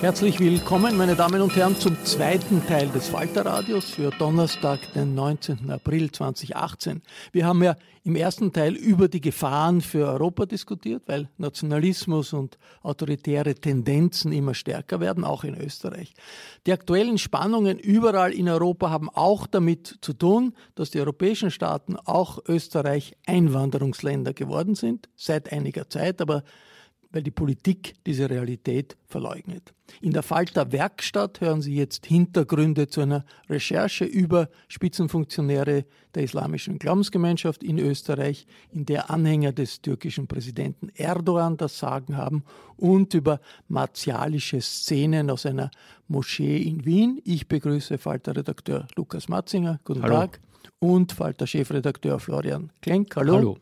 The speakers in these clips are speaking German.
Herzlich willkommen, meine Damen und Herren, zum zweiten Teil des Falterradios für Donnerstag, den 19. April 2018. Wir haben ja im ersten Teil über die Gefahren für Europa diskutiert, weil Nationalismus und autoritäre Tendenzen immer stärker werden, auch in Österreich. Die aktuellen Spannungen überall in Europa haben auch damit zu tun, dass die europäischen Staaten, auch Österreich, Einwanderungsländer geworden sind, seit einiger Zeit, aber weil die Politik diese Realität verleugnet. In der Falter Werkstatt hören Sie jetzt Hintergründe zu einer Recherche über Spitzenfunktionäre der islamischen Glaubensgemeinschaft in Österreich, in der Anhänger des türkischen Präsidenten Erdogan das Sagen haben und über martialische Szenen aus einer Moschee in Wien. Ich begrüße Falter-Redakteur Lukas Matzinger. Guten Hallo. Tag. Und Falter-Chefredakteur Florian Klenk. Hallo. Hallo.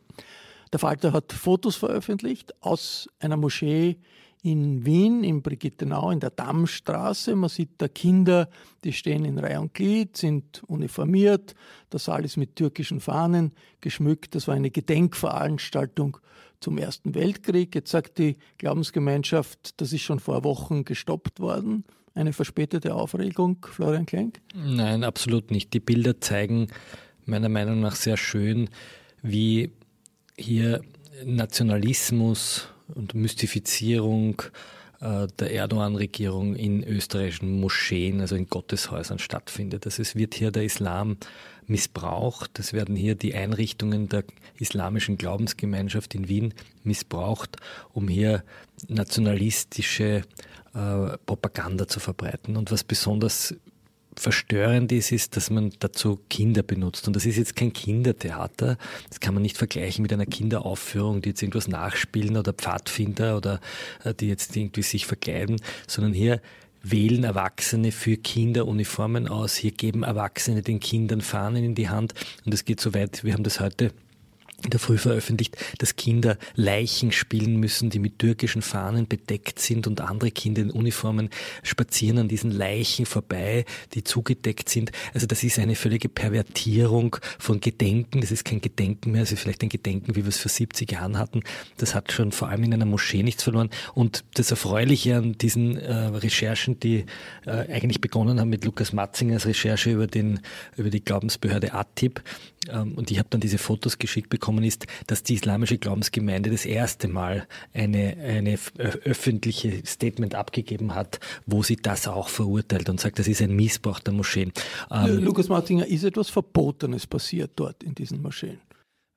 Der Falter hat Fotos veröffentlicht aus einer Moschee in Wien, in Brigittenau, in der Dammstraße. Man sieht da Kinder, die stehen in Reihe und Glied, sind uniformiert. Saal ist mit türkischen Fahnen geschmückt. Das war eine Gedenkveranstaltung zum Ersten Weltkrieg. Jetzt sagt die Glaubensgemeinschaft, das ist schon vor Wochen gestoppt worden. Eine verspätete Aufregung, Florian Klenk? Nein, absolut nicht. Die Bilder zeigen meiner Meinung nach sehr schön, wie hier Nationalismus und Mystifizierung äh, der Erdogan-Regierung in österreichischen Moscheen, also in Gotteshäusern stattfindet. Also es wird hier der Islam missbraucht. Es werden hier die Einrichtungen der islamischen Glaubensgemeinschaft in Wien missbraucht, um hier nationalistische äh, Propaganda zu verbreiten. Und was besonders verstörend ist, ist, dass man dazu Kinder benutzt. Und das ist jetzt kein Kindertheater. Das kann man nicht vergleichen mit einer Kinderaufführung, die jetzt irgendwas nachspielen oder Pfadfinder oder äh, die jetzt irgendwie sich verkleiden, sondern hier wählen Erwachsene für Kinder Uniformen aus. Hier geben Erwachsene den Kindern Fahnen in die Hand. Und es geht so weit, wir haben das heute in der Früh veröffentlicht, dass Kinder Leichen spielen müssen, die mit türkischen Fahnen bedeckt sind und andere Kinder in Uniformen spazieren an diesen Leichen vorbei, die zugedeckt sind. Also das ist eine völlige Pervertierung von Gedenken. Das ist kein Gedenken mehr, es ist vielleicht ein Gedenken, wie wir es vor 70 Jahren hatten. Das hat schon vor allem in einer Moschee nichts verloren. Und das Erfreuliche an diesen äh, Recherchen, die äh, eigentlich begonnen haben mit Lukas Matzingers Recherche über, den, über die Glaubensbehörde ATIP, ähm, und ich habe dann diese Fotos geschickt bekommen, ist, dass die islamische Glaubensgemeinde das erste Mal eine, eine öffentliche Statement abgegeben hat, wo sie das auch verurteilt und sagt, das ist ein Missbrauch der Moscheen. Ähm, Lukas Martinger, ist etwas Verbotenes passiert dort in diesen Moscheen?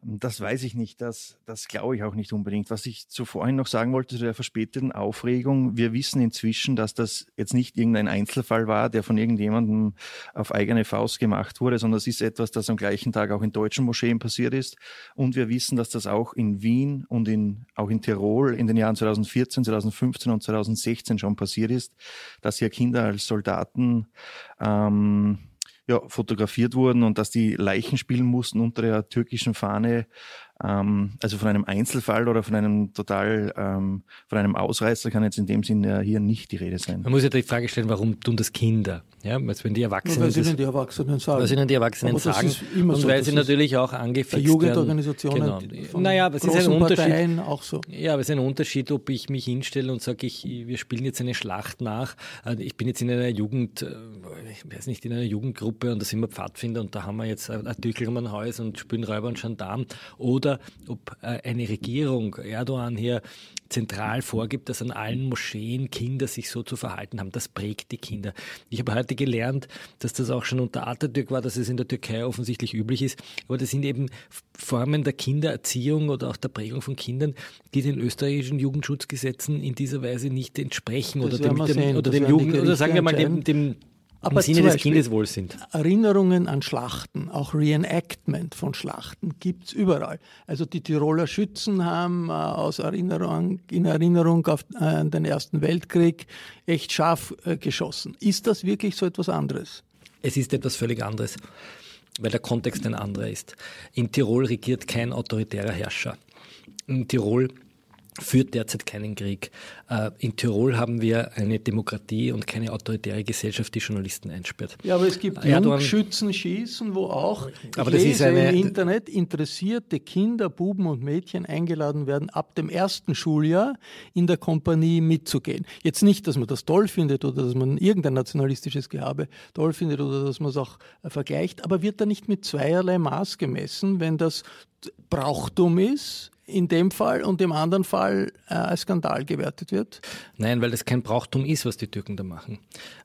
Das weiß ich nicht, das, das glaube ich auch nicht unbedingt. Was ich zu vorhin noch sagen wollte zu der verspäteten Aufregung, wir wissen inzwischen, dass das jetzt nicht irgendein Einzelfall war, der von irgendjemandem auf eigene Faust gemacht wurde, sondern es ist etwas, das am gleichen Tag auch in deutschen Moscheen passiert ist. Und wir wissen, dass das auch in Wien und in, auch in Tirol in den Jahren 2014, 2015 und 2016 schon passiert ist, dass hier Kinder als Soldaten ähm, ja, fotografiert wurden und dass die Leichen spielen mussten unter der türkischen Fahne ähm, also von einem Einzelfall oder von einem total, ähm, von einem Ausreißer kann jetzt in dem Sinne hier nicht die Rede sein. Man muss ja die Frage stellen, warum tun das Kinder? Ja, weil wenn die Erwachsenen, weil ihnen die Erwachsenen sagen. Weil ihnen die Erwachsenen sagen. und so, weil sie natürlich auch angefixt Jugendorganisationen genau. Naja, aber es ist ein Unterschied. auch so. Ja, aber es ist ein Unterschied, ob ich mich hinstelle und sage, ich, wir spielen jetzt eine Schlacht nach. Also ich bin jetzt in einer Jugend, äh, ich weiß nicht, in einer Jugendgruppe und da sind wir Pfadfinder und da haben wir jetzt ein Artikel um ein Haus und spielen Räuber und Gendarm. Oder oder ob äh, eine Regierung Erdogan hier zentral vorgibt, dass an allen Moscheen Kinder sich so zu verhalten haben. Das prägt die Kinder. Ich habe heute gelernt, dass das auch schon unter Atatürk war, dass es in der Türkei offensichtlich üblich ist. Aber das sind eben Formen der Kindererziehung oder auch der Prägung von Kindern, die den österreichischen Jugendschutzgesetzen in dieser Weise nicht entsprechen das oder dem, dem, oder dem Jugend, oder sagen wir mal dem, dem Aber im Sinne des Kindeswohls sind. Erinnerungen an Schlachten, auch Reenactment von Schlachten gibt es überall. Also die Tiroler Schützen haben äh, aus Erinnerung, in Erinnerung auf äh, den Ersten Weltkrieg echt scharf äh, geschossen. Ist das wirklich so etwas anderes? Es ist etwas völlig anderes, weil der Kontext ein anderer ist. In Tirol regiert kein autoritärer Herrscher. In Tirol führt derzeit keinen Krieg. Äh, in Tirol haben wir eine Demokratie und keine autoritäre Gesellschaft, die Journalisten einsperrt. Ja, aber es gibt Jungschützen-Schießen, wo auch aber das ist eine, im Internet interessierte Kinder, Buben und Mädchen eingeladen werden, ab dem ersten Schuljahr in der Kompanie mitzugehen. Jetzt nicht, dass man das toll findet oder dass man irgendein nationalistisches Gehabe toll findet oder dass man es auch äh, vergleicht, aber wird da nicht mit zweierlei Maß gemessen, wenn das Brauchtum ist, in dem Fall und im anderen Fall äh, als Skandal gewertet wird? Nein, weil das kein Brauchtum ist, was die Türken da machen.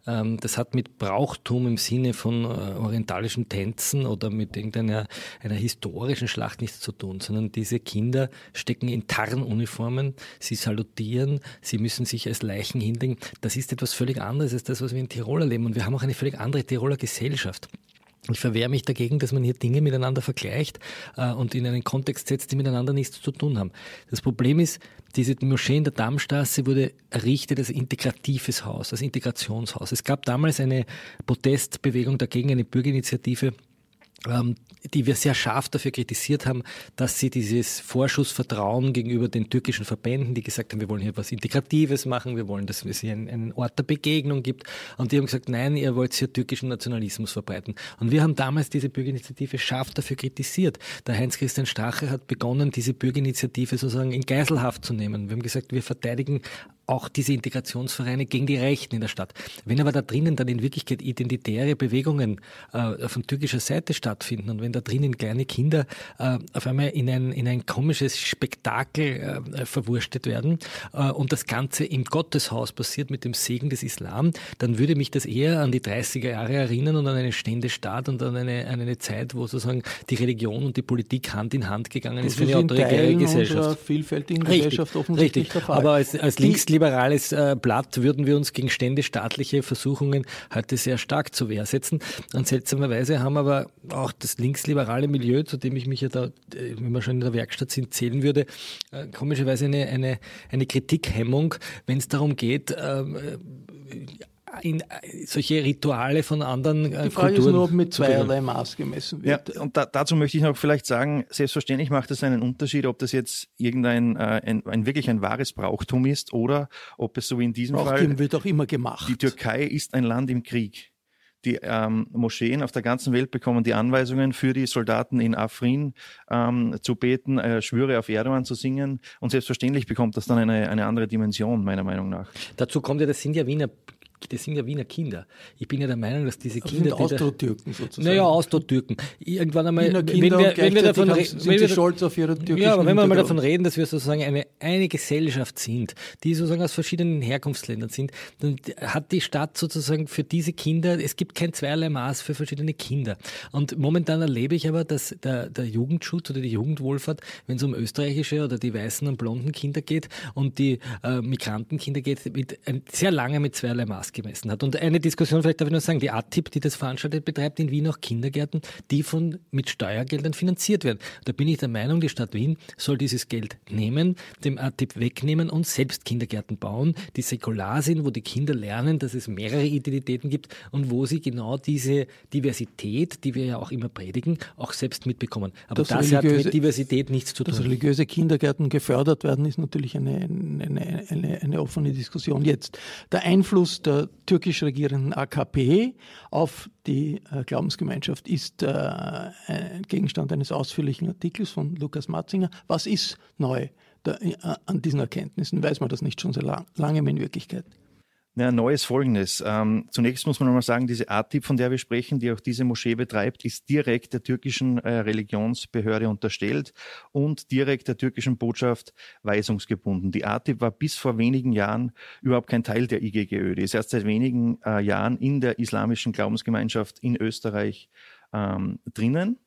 Ähm, das hat mit Brauchtum im Sinne von äh, orientalischen Tänzen oder mit irgendeiner einer historischen Schlacht nichts zu tun, sondern diese Kinder stecken in Tarnuniformen, sie salutieren, sie müssen sich als Leichen hinlegen. Das ist etwas völlig anderes als das, was wir in Tirol erleben. Und wir haben auch eine völlig andere Tiroler Gesellschaft. Ich verwehre mich dagegen, dass man hier Dinge miteinander vergleicht äh, und in einen Kontext setzt, die miteinander nichts zu tun haben. Das Problem ist, diese Moschee in der Dammstraße wurde errichtet als integratives Haus, als Integrationshaus. Es gab damals eine Protestbewegung dagegen, eine Bürgerinitiative, die wir sehr scharf dafür kritisiert haben, dass sie dieses Vorschussvertrauen gegenüber den türkischen Verbänden, die gesagt haben, wir wollen hier was Integratives machen, wir wollen, dass es hier einen, einen Ort der Begegnung gibt. Und die haben gesagt, nein, ihr wollt hier türkischen Nationalismus verbreiten. Und wir haben damals diese Bürgerinitiative scharf dafür kritisiert. Der Heinz-Christian Strache hat begonnen, diese Bürgerinitiative sozusagen in Geiselhaft zu nehmen. Wir haben gesagt, wir verteidigen auch diese Integrationsvereine gegen die Rechten in der Stadt. Wenn aber da drinnen dann in Wirklichkeit identitäre Bewegungen äh, von türkischer Seite stattfinden und wenn da drinnen kleine Kinder äh, auf einmal in ein, in ein komisches Spektakel äh, verwurstet werden äh, und das Ganze im Gotteshaus passiert mit dem Segen des Islam, dann würde mich das eher an die 30er Jahre erinnern und an einen Ständestaat und an eine, an eine Zeit, wo sozusagen die Religion und die Politik Hand in Hand gegangen ist für eine autoritäre Gesellschaft. Vielfältigen Gesellschaft richtig, offensichtlich richtig. Aber als, als Linksliberale liberales äh, Blatt würden wir uns gegen ständestaatliche Versuchungen heute sehr stark zur Wehr setzen. Und seltsamerweise haben aber auch das linksliberale Milieu, zu dem ich mich ja da, äh, wenn wir schon in der Werkstatt sind, zählen würde, äh, komischerweise eine, eine, eine Kritikhemmung, wenn es darum geht, ähm, in solche Rituale von anderen äh, Die Frage Kulturen. ist nur, ob mit zweierlei Maß gemessen wird. Ja, und da, dazu möchte ich noch vielleicht sagen, selbstverständlich macht es einen Unterschied, ob das jetzt irgendein äh, ein, ein, wirklich ein wahres Brauchtum ist oder ob es so wie in diesem Brauchtum Fall wird auch immer gemacht. Die Türkei ist ein Land im Krieg. Die ähm, Moscheen auf der ganzen Welt bekommen die Anweisungen für die Soldaten in Afrin ähm, zu beten, äh, Schwüre auf Erdogan zu singen. Und selbstverständlich bekommt das dann eine, eine andere Dimension, meiner Meinung nach. Dazu kommt ja, das sind ja Wiener das sind ja Wiener Kinder. Ich bin ja der Meinung, dass diese Kinder. Das sind Austro-Türken sozusagen. Naja, Austro-Türken. Irgendwann einmal, Wiener Kinder wenn wir, wenn wir davon reden. Sind sie stolz auf ihre türkischen Ja, aber wenn wir mal davon reden, dass wir sozusagen eine, eine Gesellschaft sind, die sozusagen aus verschiedenen Herkunftsländern sind, dann hat die Stadt sozusagen für diese Kinder, es gibt kein zweierlei Maß für verschiedene Kinder. Und momentan erlebe ich aber, dass der, der Jugendschutz oder die Jugendwohlfahrt, wenn es um österreichische oder die weißen und blonden Kinder geht und die äh, Migrantenkinder geht, mit, sehr lange mit zweierlei Maß gemessen hat. Und eine Diskussion, vielleicht darf ich nur sagen, die ATIP, die das veranstaltet, betreibt in Wien auch Kindergärten, die von, mit Steuergeldern finanziert werden. Da bin ich der Meinung, die Stadt Wien soll dieses Geld nehmen, dem ATIP wegnehmen und selbst Kindergärten bauen, die säkular sind, wo die Kinder lernen, dass es mehrere Identitäten gibt und wo sie genau diese Diversität, die wir ja auch immer predigen, auch selbst mitbekommen. Aber das, das hat mit Diversität nichts zu tun. Dass religiöse Kindergärten gefördert werden, ist natürlich eine, eine, eine, eine offene Diskussion. Jetzt der Einfluss der türkisch regierenden AKP auf die äh, Glaubensgemeinschaft ist äh, Gegenstand eines ausführlichen Artikels von Lukas Matzinger. Was ist neu da, äh, an diesen Erkenntnissen? Weiß man das nicht schon sehr lang, lange in Wirklichkeit? Ja, Neues folgendes. Ähm, zunächst muss man nochmal sagen, diese ATIP, von der wir sprechen, die auch diese Moschee betreibt, ist direkt der türkischen äh, Religionsbehörde unterstellt und direkt der türkischen Botschaft weisungsgebunden. Die ATIP war bis vor wenigen Jahren überhaupt kein Teil der IGGÖ. Die ist erst seit wenigen äh, Jahren in der islamischen Glaubensgemeinschaft in Österreich ähm, drinnen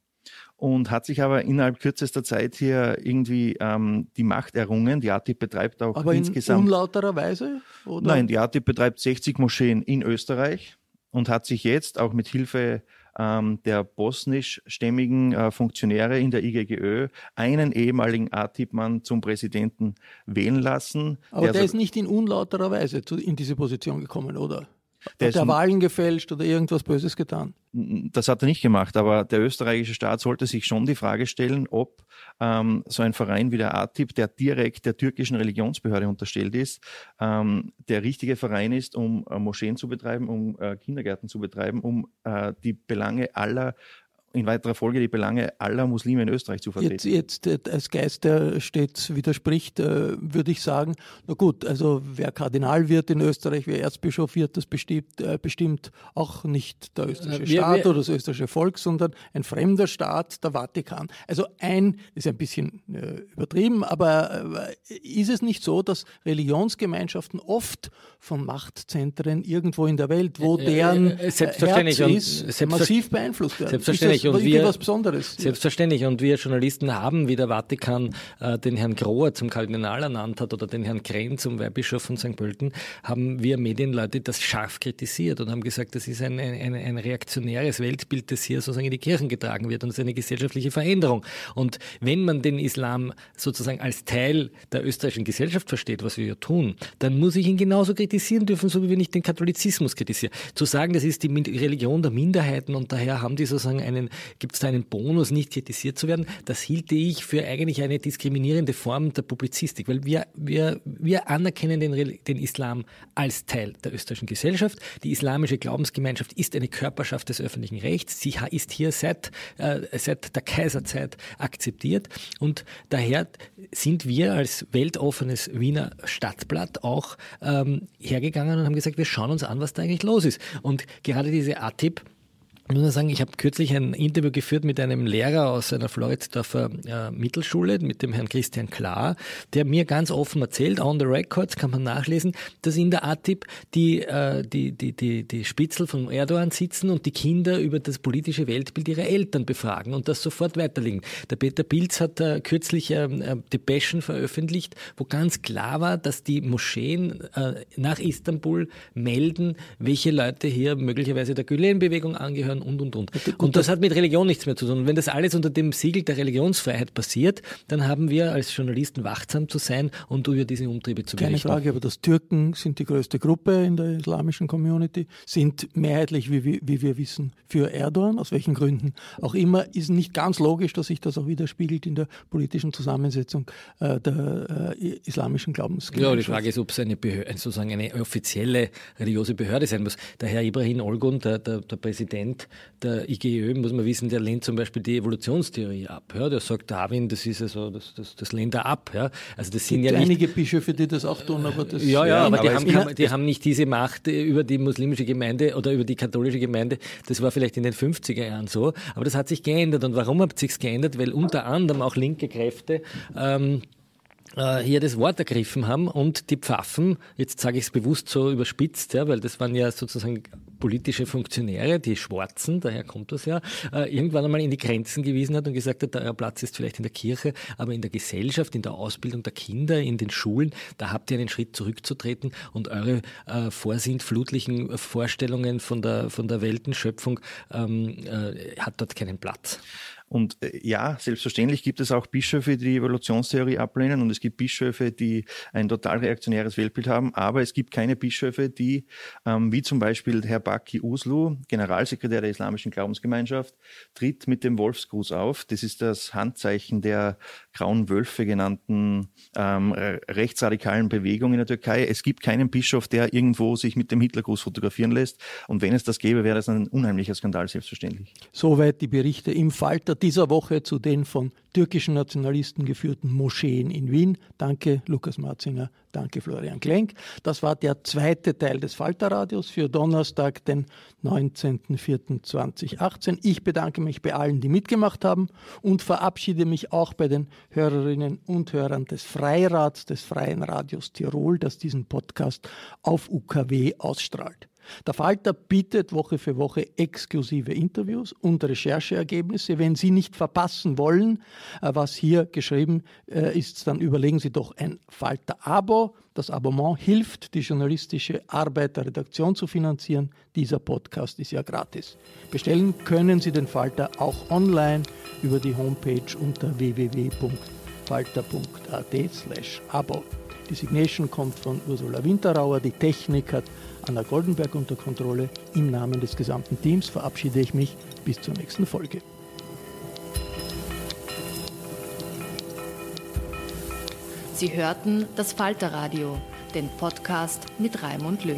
und hat sich aber innerhalb kürzester Zeit hier irgendwie ähm, die Macht errungen. Die ATIP betreibt auch aber insgesamt. in unlauterer Weise? Oder? Nein, die ATIP betreibt 60 Moscheen in Österreich und hat sich jetzt auch mit Hilfe ähm, der bosnischstämmigen äh, Funktionäre in der IGGÖ einen ehemaligen ATIP-Mann zum Präsidenten wählen lassen. Aber der, so ist nicht in unlauterer Weise zu, in diese Position gekommen, oder? Der hat er Wahlen gefälscht oder irgendwas Böses getan? Das hat er nicht gemacht, aber der österreichische Staat sollte sich schon die Frage stellen, ob ähm, so ein Verein wie der ATIP, der direkt der türkischen Religionsbehörde unterstellt ist, ähm, der richtige Verein ist, um äh, Moscheen zu betreiben, um äh, Kindergärten zu betreiben, um äh, die Belange aller in weiterer Folge die Belange aller Muslime in Österreich zu vertreten. Jetzt, jetzt als Geist, der stets widerspricht, äh, würde ich sagen, na gut, also wer Kardinal wird in Österreich, wer Erzbischof wird, das bestimmt, äh, bestimmt auch nicht der österreichische wir, Staat wir, oder das österreichische Volk, sondern ein fremder Staat, der Vatikan. Also ein, ist ein bisschen äh, übertrieben, aber äh, ist es nicht so, dass Religionsgemeinschaften oft von Machtzentren irgendwo in der Welt, wo äh, deren äh, selbstverständlich Herz ist, massiv beeinflusst werden? Selbstverständlich selbstverständlich. Und wir, was Besonderes. Selbstverständlich. Und wir Journalisten haben, wie der Vatikan äh, den Herrn Grohr zum Kardinal ernannt hat oder den Herrn Kren zum Weihbischof von St. Pölten, haben wir Medienleute das scharf kritisiert und haben gesagt, das ist ein, ein, ein reaktionäres Weltbild, das hier sozusagen in die Kirchen getragen wird und es ist eine gesellschaftliche Veränderung. Und wenn man den Islam sozusagen als Teil der österreichischen Gesellschaft versteht, was wir ja tun, dann muss ich ihn genauso kritisieren dürfen, so wie wir nicht den Katholizismus kritisieren. Zu sagen, das ist die Religion der Minderheiten und daher haben die sozusagen einen gibt es da einen Bonus, nicht kritisiert zu werden. Das hielte ich für eigentlich eine diskriminierende Form der Publizistik, weil wir, wir, wir anerkennen den, den Islam als Teil der österreichischen Gesellschaft. Die islamische Glaubensgemeinschaft ist eine Körperschaft des öffentlichen Rechts. Sie ist hier seit, äh, seit der Kaiserzeit akzeptiert und daher sind wir als weltoffenes Wiener Stadtblatt auch ähm, hergegangen und haben gesagt, wir schauen uns an, was da eigentlich los ist. Und gerade diese ATIP, ich muss sagen, ich habe kürzlich ein Interview geführt mit einem Lehrer aus einer Floridsdorfer äh, Mittelschule, mit dem Herrn Christian Klar, der mir ganz offen erzählt, on the records kann man nachlesen, dass in der ATIP die, äh, die, die, die, die Spitzel von Erdogan sitzen und die Kinder über das politische Weltbild ihrer Eltern befragen und das sofort weiterlegen. Der Peter Pilz hat äh, kürzlich ähm, äh, Depeschen veröffentlicht, wo ganz klar war, dass die Moscheen äh, nach Istanbul melden, welche Leute hier möglicherweise der Gülen-Bewegung angehören, hören und, und, und. Und das hat mit Religion nichts mehr zu tun. Und wenn das alles unter dem Siegel der Religionsfreiheit passiert, dann haben wir als Journalisten wachsam zu sein und über diese Umtriebe zu berichten. Keine Frage, aber das Türken sind die größte Gruppe in der islamischen Community, sind mehrheitlich, wie, wie, wie wir wissen, für Erdogan, aus welchen Gründen auch immer, ist nicht ganz logisch, dass sich das auch widerspiegelt in der politischen Zusammensetzung äh, der äh, islamischen Glaubensgemeinschaft. Ja, die Frage ist, ob es eine, Behörde, sozusagen eine offizielle religiöse Behörde sein muss. Der Herr Ibrahim Olgun, der, der, der Präsident der IGÖ, muss man wissen, der lehnt zum Beispiel die Evolutionstheorie ab. Ja, der sagt, Darwin, das ist also, das, das, das lehnt er ab. Ja. Also das sind ja nicht, einige Bischöfe, die das auch tun, aber das. Ja, ja, aber, aber die, haben, kann, die haben nicht diese Macht über die muslimische Gemeinde oder über die katholische Gemeinde. Das war vielleicht in den 50er Jahren so, aber das hat sich geändert. Und warum hat sich geändert? Weil unter anderem auch linke Kräfte ähm, äh, hier das Wort ergriffen haben und die Pfaffen, jetzt sage ich es bewusst so überspitzt, ja, weil das waren ja sozusagen politische Funktionäre, die Schwarzen, daher kommt das ja, äh, irgendwann einmal in die Grenzen gewiesen hat und gesagt hat, euer Platz ist vielleicht in der Kirche, aber in der Gesellschaft, in der Ausbildung der Kinder, in den Schulen, da habt ihr einen Schritt zurückzutreten und eure äh, vorsintflutlichen Vorstellungen von der, von der Weltenschöpfung ähm, äh, hat dort keinen Platz. Und äh, ja, selbstverständlich gibt es auch Bischöfe, die die Evolutionstheorie ablehnen und es gibt Bischöfe, die ein total reaktionäres Weltbild haben, aber es gibt keine Bischöfe, die, ähm, wie zum Beispiel Herr Baki Uslu, Generalsekretär der Islamischen Glaubensgemeinschaft, tritt mit dem Wolfsgruß auf. Das ist das Handzeichen der grauen Wölfe genannten ähm, rechtsradikalen Bewegung in der Türkei. Es gibt keinen Bischof, der irgendwo sich mit dem Hitlergruß fotografieren lässt. Und wenn es das gäbe, wäre das ein unheimlicher Skandal, selbstverständlich. Soweit die Berichte im Falter dieser Woche zu den von türkischen Nationalisten geführten Moscheen in Wien. Danke, Lukas Marzinger. Danke, Florian Klenk. Das war der zweite Teil des Falterradios für Donnerstag, den 19.04.2018. Ich bedanke mich bei allen, die mitgemacht haben und verabschiede mich auch bei den Hörerinnen und Hörern des Freirats des Freien Radios Tirol, das diesen Podcast auf UKW ausstrahlt. Der Falter bietet Woche für Woche exklusive Interviews und Rechercheergebnisse. Wenn Sie nicht verpassen wollen, äh, was hier geschrieben äh, ist, dann überlegen Sie doch ein Falter-Abo. Das Abonnement hilft, die journalistische Arbeit der Redaktion zu finanzieren. Dieser Podcast ist ja gratis. Bestellen können Sie den Falter auch online über die Homepage unter www.falter.at/abo. Die Signation kommt von Ursula Winterauer, die Technik hat Anna Goldenberg unter Kontrolle. Im Namen des gesamten Teams verabschiede ich mich bis zur nächsten Folge. Sie hörten das Falterradio, den Podcast mit Raimund Löw.